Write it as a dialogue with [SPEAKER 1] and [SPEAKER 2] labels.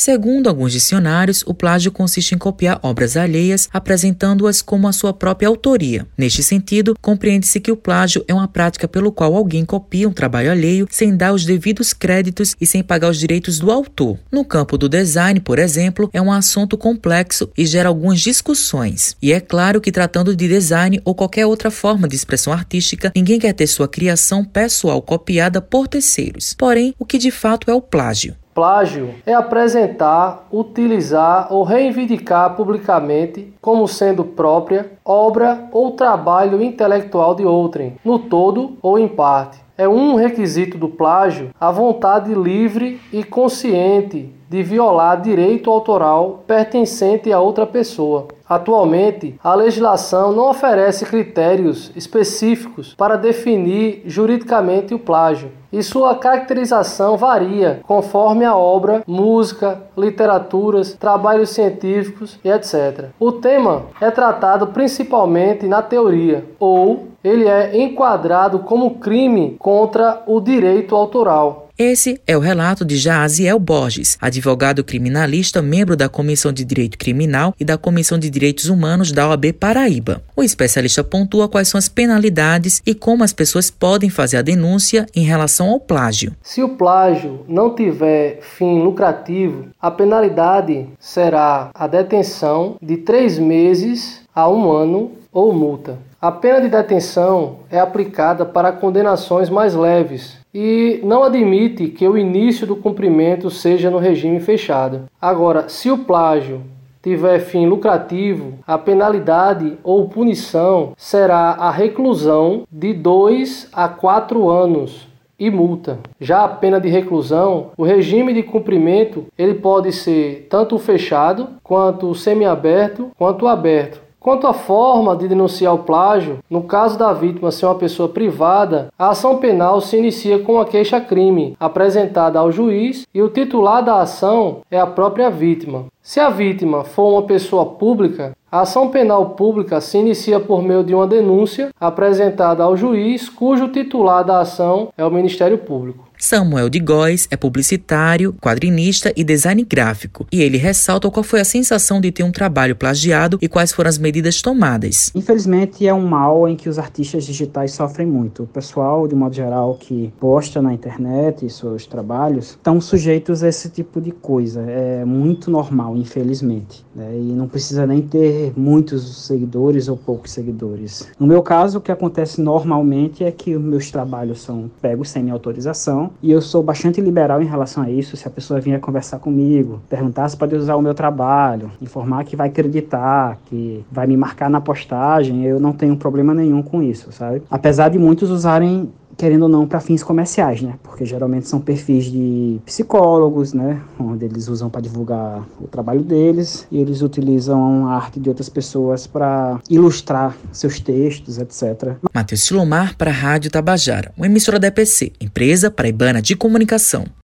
[SPEAKER 1] Segundo alguns dicionários, o plágio consiste em copiar obras alheias, apresentando-as como a sua própria autoria. Neste sentido, compreende-se que o plágio é uma prática pelo qual alguém copia um trabalho alheio sem dar os devidos créditos e sem pagar os direitos do autor. No campo do design, por exemplo, é um assunto complexo e gera algumas discussões. E é claro que tratando de design ou qualquer outra forma de expressão artística, ninguém quer ter sua criação pessoal copiada por terceiros. Porém, o que de fato é o plágio?
[SPEAKER 2] Plágio é apresentar, utilizar ou reivindicar publicamente como sendo própria obra ou trabalho intelectual de outrem, no todo ou em parte. É um requisito do plágio a vontade livre e consciente de violar direito autoral pertencente a outra pessoa. Atualmente, a legislação não oferece critérios específicos para definir juridicamente o plágio, e sua caracterização varia conforme a obra, música, literaturas, trabalhos científicos e etc. O tema é tratado principalmente na teoria, ou ele é enquadrado como crime contra o direito autoral.
[SPEAKER 1] Esse é o relato de Jaziel Borges, advogado criminalista, membro da Comissão de Direito Criminal e da Comissão de Direitos Humanos da OAB Paraíba. O especialista pontua quais são as penalidades e como as pessoas podem fazer a denúncia em relação ao plágio.
[SPEAKER 2] Se o plágio não tiver fim lucrativo, a penalidade será a detenção de três meses a um ano ou multa. A pena de detenção é aplicada para condenações mais leves, e não admite que o início do cumprimento seja no regime fechado. Agora, se o plágio tiver fim lucrativo, a penalidade ou punição será a reclusão de 2 a 4 anos e multa. Já a pena de reclusão, o regime de cumprimento, ele pode ser tanto fechado, quanto semiaberto, quanto aberto. Quanto à forma de denunciar o plágio, no caso da vítima ser uma pessoa privada, a ação penal se inicia com a queixa-crime apresentada ao juiz e o titular da ação é a própria vítima. Se a vítima for uma pessoa pública, a ação penal pública se inicia por meio de uma denúncia apresentada ao juiz, cujo titular da ação é o Ministério Público.
[SPEAKER 1] Samuel de Góes é publicitário, quadrinista e design gráfico, e ele ressalta qual foi a sensação de ter um trabalho plagiado e quais foram as medidas tomadas.
[SPEAKER 3] Infelizmente, é um mal em que os artistas digitais sofrem muito. O pessoal, de modo geral, que posta na internet seus trabalhos, estão sujeitos a esse tipo de coisa. É muito normal, infelizmente. Né? E não precisa nem ter muitos seguidores ou poucos seguidores. No meu caso, o que acontece normalmente é que meus trabalhos são pegos sem minha autorização e eu sou bastante liberal em relação a isso. Se a pessoa vier conversar comigo, perguntar se pode usar o meu trabalho, informar que vai acreditar, que vai me marcar na postagem, eu não tenho problema nenhum com isso, sabe? Apesar de muitos usarem querendo ou não, para fins comerciais, né? Porque geralmente são perfis de psicólogos, né? Onde eles usam para divulgar o trabalho deles e eles utilizam a arte de outras pessoas para ilustrar seus textos, etc.
[SPEAKER 1] Matheus Silomar para a Rádio Tabajara, uma emissora da EPC, empresa paraibana de comunicação.